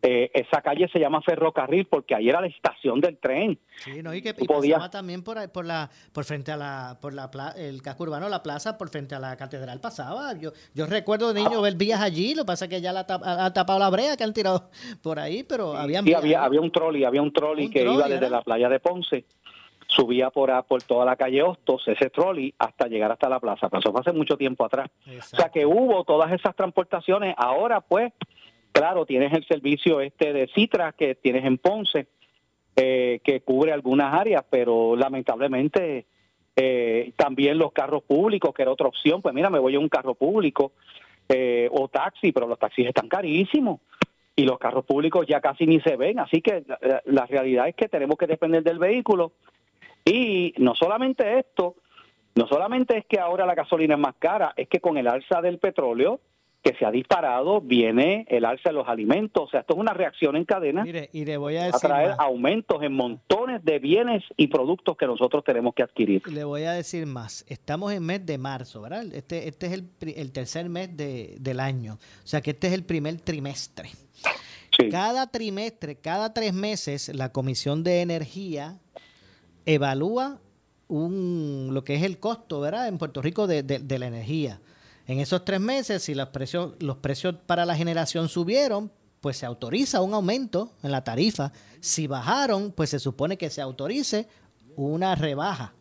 Speaker 7: Eh, esa calle se llama Ferrocarril porque ahí era la estación del tren.
Speaker 1: Sí, no, y que y pasaba también por, por la por frente a la por la el casco urbano, la plaza por frente a la catedral pasaba. Yo yo recuerdo de
Speaker 7: Ah.
Speaker 1: niño ver vías allí, lo que pasa es que ya la ha tapado la brea que han tirado por ahí, pero habían
Speaker 7: Sí, había, había un trolley, había un trolley
Speaker 1: Un
Speaker 7: que
Speaker 1: trolley,
Speaker 7: iba desde
Speaker 1: ¿verdad?
Speaker 7: la playa de Ponce, subía por, por toda la calle Hostos, ese trolley, hasta llegar hasta la plaza. Pero eso fue hace mucho tiempo atrás. O sea que hubo todas esas transportaciones. Ahora, pues, claro, tienes el servicio este de Citra que tienes en Ponce, eh, que cubre algunas áreas, pero lamentablemente eh, también los carros públicos, que era otra opción, pues mira, me voy a un carro público eh, o taxi, pero los taxis están carísimos y los carros públicos ya casi ni se ven, así que la, la realidad es que tenemos que depender del vehículo. Y no solamente esto, no solamente es que ahora la gasolina es más cara, es que con el alza del petróleo que se ha disparado viene el alza de los alimentos, o sea, esto es una reacción en cadena
Speaker 1: Mire, y le voy a
Speaker 7: a
Speaker 1: decir
Speaker 7: traer
Speaker 1: más.
Speaker 7: aumentos en montones de bienes y productos que nosotros tenemos que adquirir.
Speaker 1: Le voy a decir más. Estamos en mes de marzo, ¿verdad? Este, este es el, el tercer mes de- del año. O sea que este es el primer trimestre. Cada trimestre, cada tres meses, la Comisión de Energía evalúa un, lo que es el costo, ¿verdad? En Puerto Rico de, de- de la energía. En esos tres meses, si los precios, los precios para la generación subieron, pues se autoriza un aumento en la tarifa. Si bajaron, pues se supone que se autorice una rebaja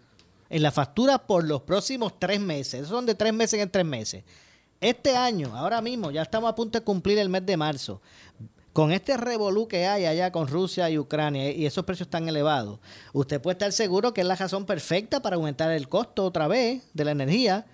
Speaker 1: en la factura por los próximos tres meses. Son de tres meses en tres meses. Este año, ahora mismo, ya estamos a punto de cumplir el mes de marzo. Con este revolú que hay allá con Rusia y Ucrania y esos precios tan elevados, usted puede estar seguro que es la razón perfecta para aumentar el costo otra vez de la energía.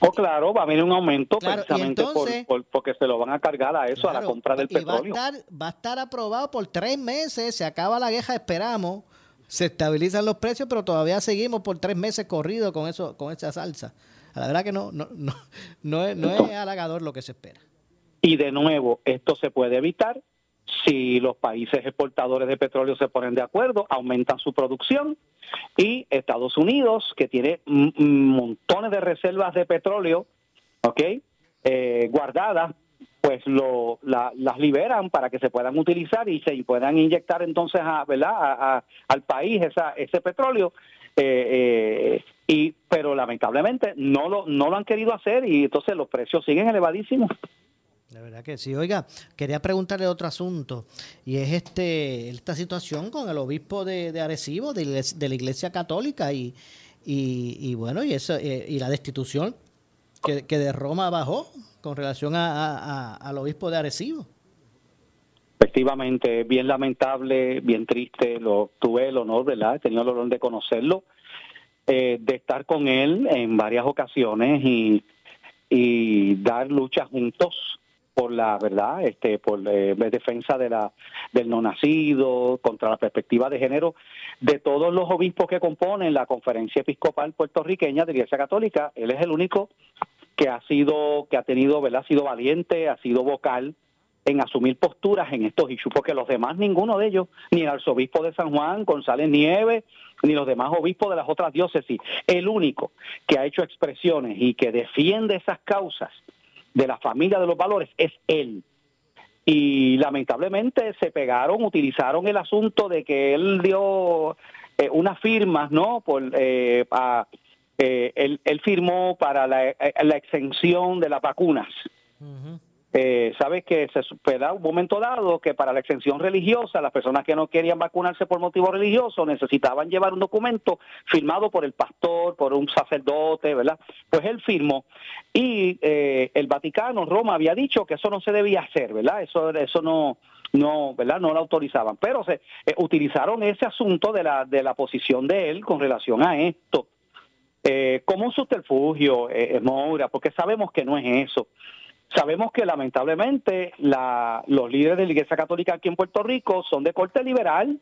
Speaker 7: O claro, va a venir un aumento
Speaker 1: Claro,
Speaker 7: precisamente por-
Speaker 1: entonces-
Speaker 7: por- porque se lo van a cargar a eso, a la compra del
Speaker 1: y va a,
Speaker 7: petróleo.
Speaker 1: estar, va a estar aprobado por tres meses, se acaba la guerra, esperamos, se estabilizan los precios, pero todavía seguimos por tres meses corridos con eso, con esa salsa. La verdad que no, no, no, no es, no es halagador lo que se espera.
Speaker 7: Y de nuevo, esto se puede evitar si los países exportadores de petróleo se ponen de acuerdo, aumentan su producción y Estados Unidos, que tiene montones de reservas de petróleo, ¿ok? Eh, guardadas, pues lo, la- las liberan para que se puedan utilizar y se puedan inyectar entonces a, ¿verdad? A- a- al país esa, ese petróleo. Eh, eh, y pero lamentablemente no lo no lo han querido hacer y entonces los precios siguen elevadísimos.
Speaker 1: De verdad que sí. Oiga, quería preguntarle otro asunto y es este esta situación con el obispo de, Arecibo, de, la iglesia- Católica y, y, bueno, y eso eh, y la destitución que, que de Roma bajó con relación a- al obispo de Arecibo.
Speaker 7: Efectivamente, bien lamentable, bien triste. Lo tuve el honor, ¿verdad? He tenido el honor de conocerlo, eh, de estar con él en varias ocasiones y, y dar lucha juntos por la verdad, este, por eh, defensa de la del no nacido, contra la perspectiva de género de todos los obispos que componen la Conferencia Episcopal puertorriqueña de Iglesia Católica. Él es el único que ha sido, que ha tenido, ¿verdad? Ha sido valiente, ha sido vocal en asumir posturas en estos issues, porque los demás, ninguno de ellos, ni el arzobispo de San Juan, González Nieves, ni los demás obispos de las otras diócesis, el único que ha hecho expresiones y que defiende esas causas de la familia de los valores es él. Y lamentablemente se pegaron, utilizaron el asunto de que él dio eh, unas firmas, ¿no? Por, eh, eh, él, él firmó para la, eh, la exención de las vacunas. Eh, Sabes que se supera un momento dado que para la exención religiosa, las personas que no querían vacunarse por motivo religioso necesitaban llevar un documento firmado por el pastor, por un sacerdote, ¿verdad? Pues él firmó y eh, el Vaticano, Roma, había dicho que eso no se debía hacer, ¿verdad? Eso, eso no, no, ¿verdad? No lo autorizaban, pero se eh, utilizaron ese asunto de la de la posición de él con relación a esto como un subterfugio, Moura, porque sabemos que no es eso. Sabemos que lamentablemente la- los líderes de la Iglesia Católica aquí en Puerto Rico son de corte liberal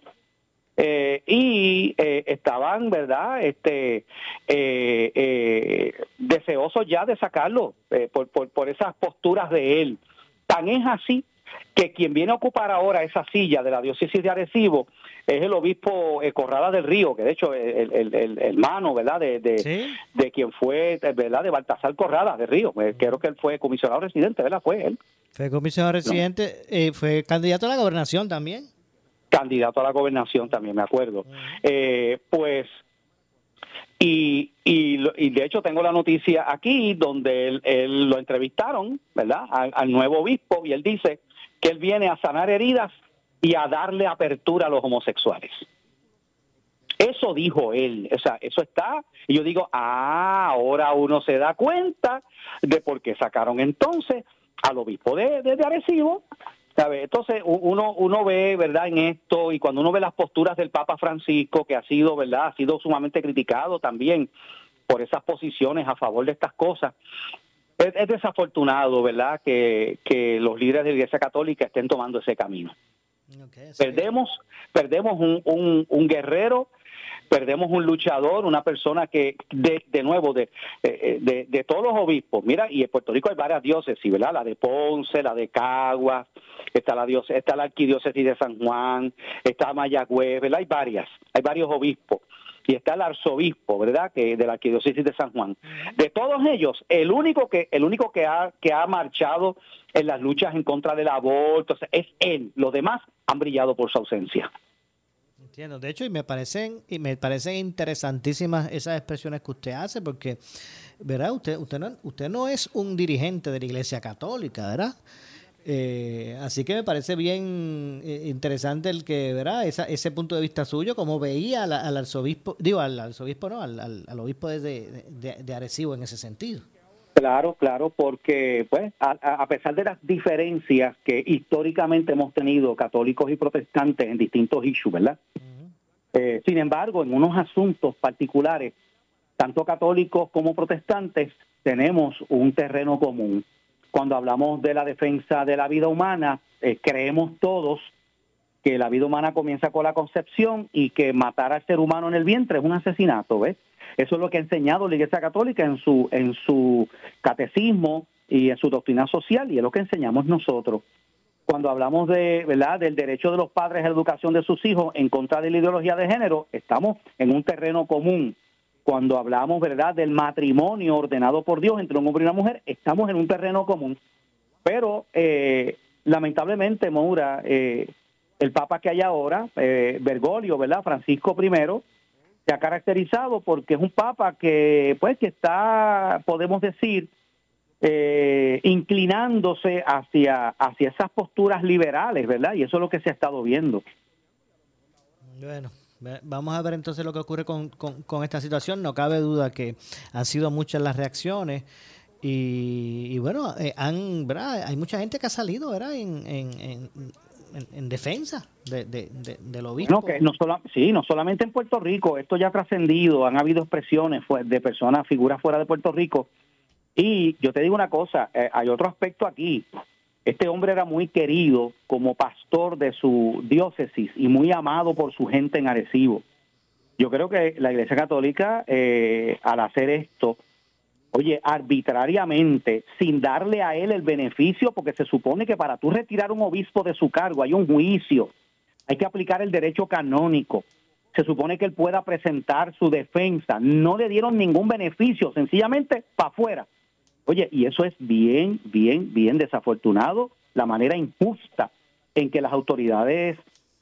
Speaker 7: eh, y eh, estaban, ¿verdad?, este, eh, deseosos ya de sacarlo por, por esas posturas de él. Tan es así que quien viene a ocupar ahora esa silla de la diócesis de Arecibo es el obispo eh, Corrada del Río, que de hecho el, el, el, hermano, ¿verdad?, de, de, de, quien fue, ¿verdad?, de Baltasar Corrada del Río. Creo que él fue comisionado residente, ¿verdad? Fue él.
Speaker 1: Fue comisionado residente, eh, fue candidato a la gobernación también.
Speaker 7: Candidato a la gobernación también, me acuerdo. Eh, pues y, y, y, de hecho tengo la noticia aquí donde él, él lo entrevistaron, ¿verdad? Al, al, nuevo obispo y él dice que él viene a sanar heridas y a darle apertura a los homosexuales. Eso dijo él, o sea, eso está, y yo digo, ah, ahora uno se da cuenta de por qué sacaron entonces al obispo de, de, Arecibo. Entonces uno, uno ve, ¿verdad?, en esto y cuando uno ve las posturas del Papa Francisco, que ha sido, ¿verdad?, ha sido sumamente criticado también por esas posiciones a favor de estas cosas, es, es desafortunado, ¿verdad?, que, que los líderes de la Iglesia Católica estén tomando ese camino. Okay, perdemos, perdemos un, un, un guerrero perdemos un luchador, una persona que, de, de nuevo, de, de, de, todos los obispos, mira, y en Puerto Rico hay varias diócesis, ¿verdad? La de Ponce, la de Caguas, está la, diócesis, está la arquidiócesis de San Juan, está Mayagüez, ¿verdad? Hay varias, hay varios obispos. Y está el arzobispo, ¿verdad? Que de la arquidiócesis de San Juan. De todos ellos, el único que el único que ha que ha marchado en las luchas en contra del aborto es él. Los demás han brillado por su ausencia.
Speaker 1: Entiendo. De hecho, y me parecen y me parecen interesantísimas esas expresiones que usted hace, porque, ¿verdad? Usted usted no, usted no es un dirigente de la Iglesia Católica, ¿verdad? Eh, así que me parece bien eh, interesante el que, ¿verdad? Esa, ese punto de vista suyo, como veía al, al arzobispo, digo, al arzobispo, no, al, al, al obispo de, de, de, Arecibo en ese sentido.
Speaker 7: Claro, claro, porque pues a, a, pesar de las diferencias que históricamente hemos tenido católicos y protestantes en distintos issues, ¿verdad? Uh -huh. eh, sin embargo, en unos asuntos particulares, tanto católicos como protestantes, tenemos un terreno común. Cuando hablamos de la defensa de la vida humana, eh, creemos todos que la vida humana comienza con la concepción y que matar al ser humano en el vientre es un asesinato, ¿ves? Eso es lo que ha enseñado la Iglesia Católica en su, en su catecismo y en su doctrina social y es lo que enseñamos nosotros. Cuando hablamos de, ¿verdad? del derecho de los padres a la educación de sus hijos en contra de la ideología de género, estamos en un terreno común. Cuando hablamos, ¿verdad?, del matrimonio ordenado por Dios entre un hombre y una mujer, estamos en un terreno común. Pero, eh, lamentablemente, Moura, eh, el Papa que hay ahora, eh, Bergoglio, ¿verdad?, Francisco I, se ha caracterizado porque es un papa que pues que está podemos decir eh, inclinándose hacia hacia esas posturas liberales verdad y eso es lo que se ha estado viendo
Speaker 1: bueno vamos a ver entonces lo que ocurre con, con, esta situación no cabe duda que han sido muchas las reacciones y, y bueno eh, han hay mucha gente que ha salido verdad en, en, en en, en, defensa de, de, de, del obispo.
Speaker 7: No, sí, no solamente en Puerto Rico, esto ya ha trascendido, han habido expresiones de personas, figuras fuera de Puerto Rico. Y yo te digo una cosa, eh, hay otro aspecto aquí. Este hombre era muy querido como pastor de su diócesis y muy amado por su gente en Arecibo. Yo creo que la Iglesia Católica, eh, al hacer esto, oye, arbitrariamente, sin darle a él el beneficio, porque se supone que para tú retirar un obispo de su cargo hay un juicio, hay que aplicar el derecho canónico, se supone que él pueda presentar su defensa, no le dieron ningún beneficio, sencillamente para afuera. Oye, y eso es bien, bien, bien desafortunado, la manera injusta en que las autoridades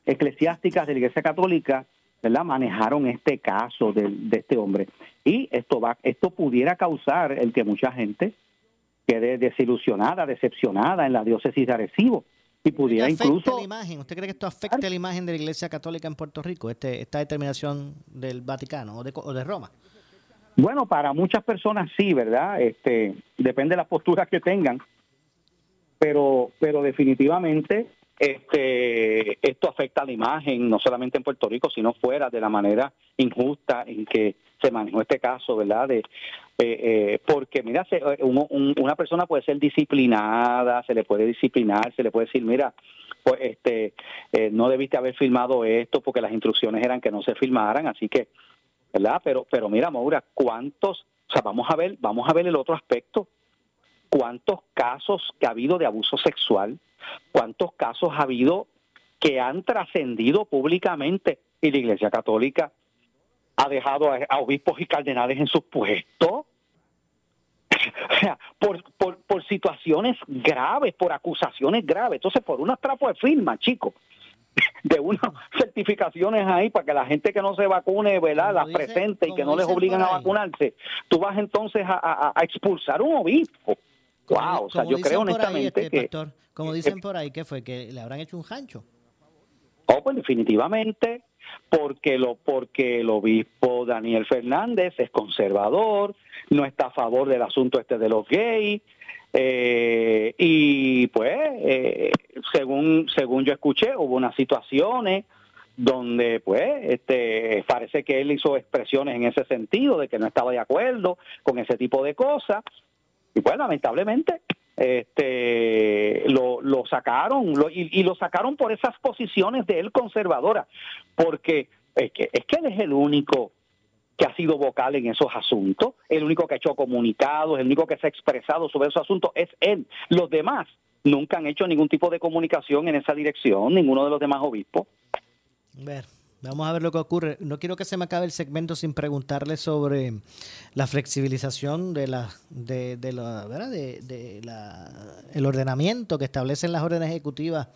Speaker 7: eclesiásticas de la Iglesia Católica ¿verdad? manejaron este caso de, de, este hombre. Y esto va, esto pudiera causar el que mucha gente quede desilusionada, decepcionada en la diócesis de Arecibo. Y pudiera incluso...
Speaker 1: La imagen? ¿Usted cree que esto afecte la imagen de la Iglesia Católica en Puerto Rico, este, esta determinación del Vaticano o de, o de Roma?
Speaker 7: Bueno, para muchas personas sí, ¿verdad? Este, depende de las posturas que tengan, pero, pero definitivamente este, esto afecta a la imagen, no solamente en Puerto Rico, sino fuera de la manera injusta en que se manejó este caso, ¿verdad? De, eh, eh, porque, mira, se, un, un, una persona puede ser disciplinada, se le puede disciplinar, se le puede decir, mira, pues este, eh, no debiste haber filmado esto porque las instrucciones eran que no se filmaran, así que, ¿verdad? Pero, pero mira, Maura, ¿cuántos? O sea, vamos a ver, vamos a ver el otro aspecto. ¿Cuántos casos que ha habido de abuso sexual? cuántos casos ha habido que han trascendido públicamente y la Iglesia Católica ha dejado a, obispos y cardenales en sus puestos. O sea, por, por, por situaciones graves, por acusaciones graves. Entonces, por unas trapos de firma, chicos, de unas certificaciones ahí para que la gente que no se vacune, ¿verdad?, las presente y que no les obligan a vacunarse. Tú vas entonces a, a- a expulsar un obispo. Wow, o sea,
Speaker 1: Como
Speaker 7: yo creo
Speaker 1: ahí,
Speaker 7: honestamente
Speaker 1: este,
Speaker 7: que...
Speaker 1: pastor, como dicen por ahí, que fue? Que le habrán hecho un jancho.
Speaker 7: Oh, pues definitivamente, porque lo porque el obispo Daniel Fernández es conservador, no está a favor del asunto este de los gays, eh, y pues, eh, según según yo escuché, hubo unas situaciones donde pues este parece que él hizo expresiones en ese sentido de que no estaba de acuerdo con ese tipo de cosas y pues lamentablemente este lo, lo sacaron lo- y, y lo sacaron por esas posiciones de él conservadora porque es que es que él es el único que ha sido vocal en esos asuntos el único que ha hecho comunicados el único que se ha expresado sobre esos asuntos es él. Los demás nunca han hecho ningún tipo de comunicación en esa dirección ninguno de los demás obispos.
Speaker 1: Ver, vamos a ver lo que ocurre. No quiero que se me acabe el segmento sin preguntarle sobre la flexibilización de la, de, de la, ¿verdad? De, de la, el ordenamiento que establecen las órdenes ejecutivas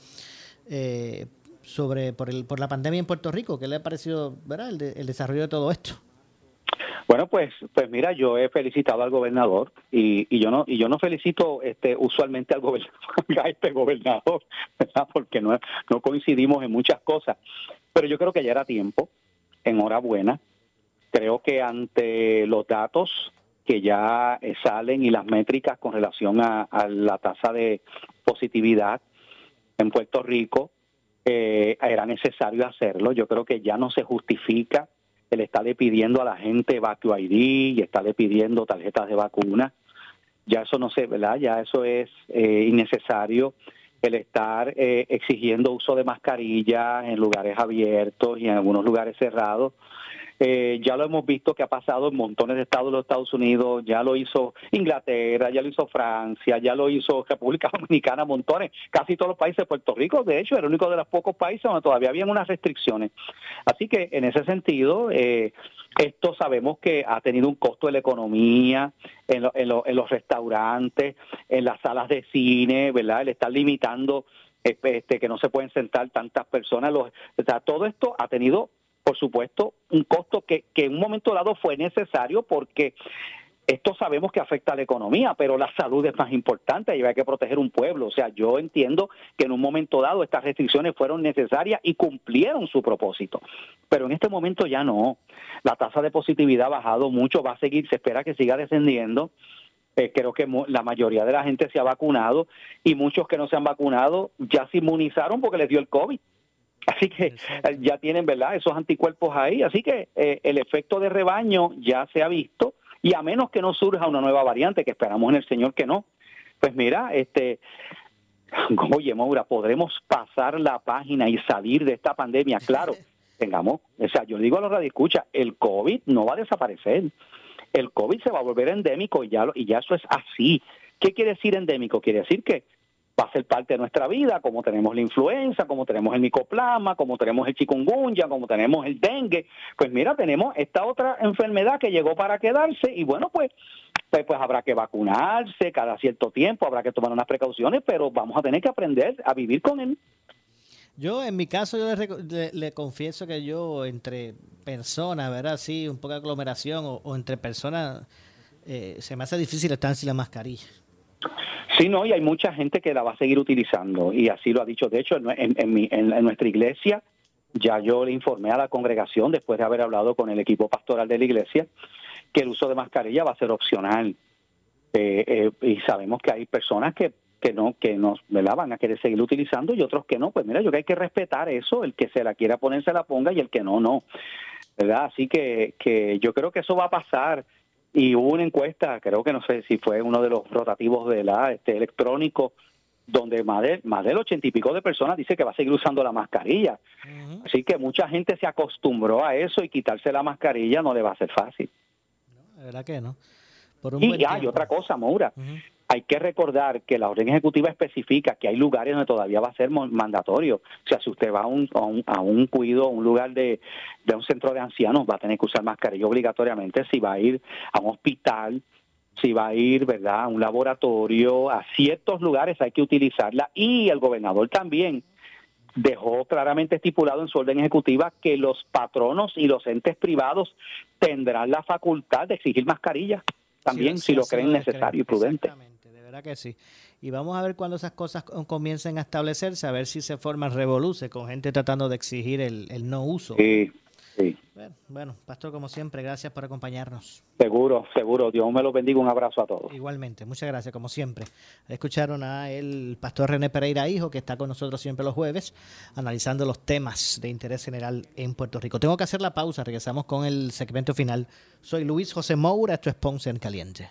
Speaker 1: eh, sobre por, el, por la pandemia en Puerto Rico. ¿Qué le ha parecido, verdad, el, el desarrollo de todo esto?
Speaker 7: Bueno, pues, pues mira, yo he felicitado al gobernador y, y yo no y yo no felicito este usualmente al gobernador, este gobernador. Porque no, no coincidimos en muchas cosas, pero yo creo que ya era tiempo. Enhorabuena. Creo que ante los datos que ya eh, salen y las métricas con relación a, a la tasa de positividad en Puerto Rico, eh, era necesario hacerlo. Yo creo que ya no se justifica el estarle pidiendo a la gente Vacue ID y estarle pidiendo tarjetas de vacuna. Ya eso no sé, ¿verdad? Ya eso es eh, innecesario el estar eh, exigiendo uso de mascarillas en lugares abiertos y en algunos lugares cerrados. Eh, ya lo hemos visto que ha pasado en montones de estados de los Estados Unidos, ya lo hizo Inglaterra, ya lo hizo Francia, ya lo hizo República Dominicana, montones, casi todos los países, Puerto Rico, de hecho, era único de los pocos países donde todavía habían unas restricciones. Así que en ese sentido, eh, esto sabemos que ha tenido un costo en la economía, en, lo- en lo- en los restaurantes, en las salas de cine, ¿verdad? El estar limitando eh, este, que no se pueden sentar tantas personas. Los, todo esto ha tenido, por supuesto, un costo que, que en un momento dado fue necesario porque esto sabemos que afecta a la economía, pero la salud es más importante y hay que proteger un pueblo. O sea, yo entiendo que en un momento dado estas restricciones fueron necesarias y cumplieron su propósito, pero en este momento ya no. La tasa de positividad ha bajado mucho, va a seguir, se espera que siga descendiendo. Eh, creo que la mayoría de la gente se ha vacunado y muchos que no se han vacunado ya se inmunizaron porque les dio el COVID. Así que eh, ya tienen, ¿verdad?, esos anticuerpos ahí. Así que eh, el efecto de rebaño ya se ha visto y a menos que no surja una nueva variante, que esperamos en el Señor que no, pues mira, este, oye, Maura, podremos pasar la página y salir de esta pandemia. Claro, tengamos, o sea, yo le digo a los radioescuchas, el COVID no va a desaparecer. El COVID se va a volver endémico y ya, lo- y ya eso es así. ¿Qué quiere decir endémico? Quiere decir que va a ser parte de nuestra vida, como tenemos la influenza, como tenemos el micoplasma, como tenemos el chikungunya, como tenemos el dengue. Pues mira, tenemos esta otra enfermedad que llegó para quedarse y bueno, pues, pues, pues habrá que vacunarse cada cierto tiempo, habrá que tomar unas precauciones, pero vamos a tener que aprender a vivir con él.
Speaker 1: Yo, en mi caso, yo le, le- le confieso que yo, entre personas, ¿verdad? Sí, un poco de aglomeración o, o entre personas, eh, se me hace difícil estar sin la mascarilla.
Speaker 7: Sí, no, y hay mucha gente que la va a seguir utilizando y así lo ha dicho. De hecho, en, en- mi- en- nuestra iglesia, ya yo le informé a la congregación, después de haber hablado con el equipo pastoral de la iglesia, que el uso de mascarilla va a ser opcional. Eh, eh, y sabemos que hay personas que, que no que no ¿verdad? van a querer seguir utilizando y otros que no. Pues mira, yo creo que hay que respetar eso, el que se la quiera poner se la ponga y el que no, no. ¿Verdad? Así que, que yo creo que eso va a pasar. Y hubo una encuesta, creo que no sé si fue uno de los rotativos de la este electrónico, donde más, de, más del ochenta y pico de personas dice que va a seguir usando la mascarilla. Así que mucha gente se acostumbró a eso y quitarse la mascarilla no le va a ser fácil.
Speaker 1: La verdad que no. Por un
Speaker 7: Y
Speaker 1: buen
Speaker 7: hay
Speaker 1: tiempo.
Speaker 7: otra cosa, Maura. Hay que recordar que la orden ejecutiva especifica que hay lugares donde todavía va a ser mandatorio. O sea, si usted va a un, a un, a un cuido, a un lugar de, de un centro de ancianos, va a tener que usar mascarilla obligatoriamente. Si va a ir a un hospital, si va a ir, ¿verdad?, a un laboratorio, a ciertos lugares hay que utilizarla. Y el gobernador también dejó claramente estipulado en su orden ejecutiva que los patronos y los entes privados tendrán la facultad de exigir mascarillas también si lo creen necesario y prudente.
Speaker 1: Verdad que sí. Y vamos a ver cuando esas cosas comiencen a establecerse, a ver si se forman revoluciones con gente tratando de exigir el, el no uso.
Speaker 7: Sí,
Speaker 1: bueno, Pastor, como siempre, gracias por acompañarnos.
Speaker 7: Seguro, seguro. Dios me lo bendiga. Un abrazo a todos.
Speaker 1: Igualmente, muchas gracias, como siempre. Escucharon a el Pastor René Pereira Hijo, que está con nosotros siempre los jueves, analizando los temas de interés general en Puerto Rico. Tengo que hacer la pausa, regresamos con el segmento final. Soy Luis José Moura, esto es Ponce en Caliente.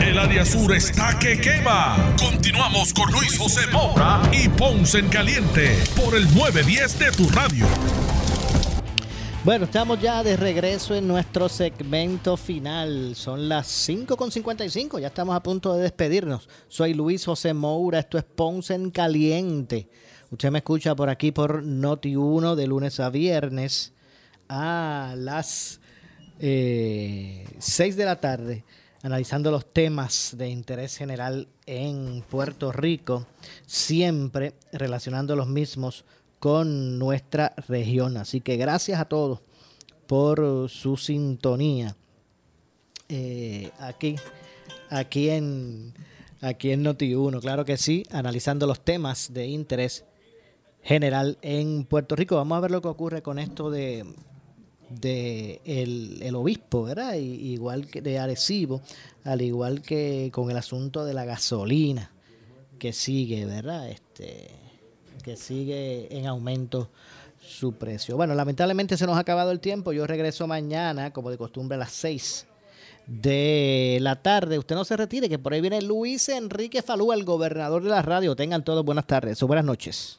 Speaker 3: El área sur está que quema. Continuamos con Luis José Moura y Ponce en Caliente por el 910 de tu radio.
Speaker 1: Bueno, estamos ya de regreso en nuestro segmento final. Son las 5.55, ya estamos a punto de despedirnos. Soy Luis José Moura, esto es Ponce en Caliente. Usted me escucha por aquí por Noti1 de lunes a viernes a las 6 eh, de la tarde analizando los temas de interés general en Puerto Rico, siempre relacionando los mismos con nuestra región. Así que gracias a todos por su sintonía eh, aquí, aquí en, aquí en Noti1. Claro que sí, analizando los temas de interés general en Puerto Rico. Vamos a ver lo que ocurre con esto de de el, obispo, ¿verdad? igual que de Arecibo, al igual que con el asunto de la gasolina que sigue, ¿verdad? Este que sigue en aumento su precio. Bueno, lamentablemente se nos ha acabado el tiempo. Yo regreso mañana, como de costumbre, a las 6 de la tarde. Usted no se retire, que por ahí viene Luis Enrique Falú, el gobernador de la radio. Tengan todos buenas tardes o buenas noches.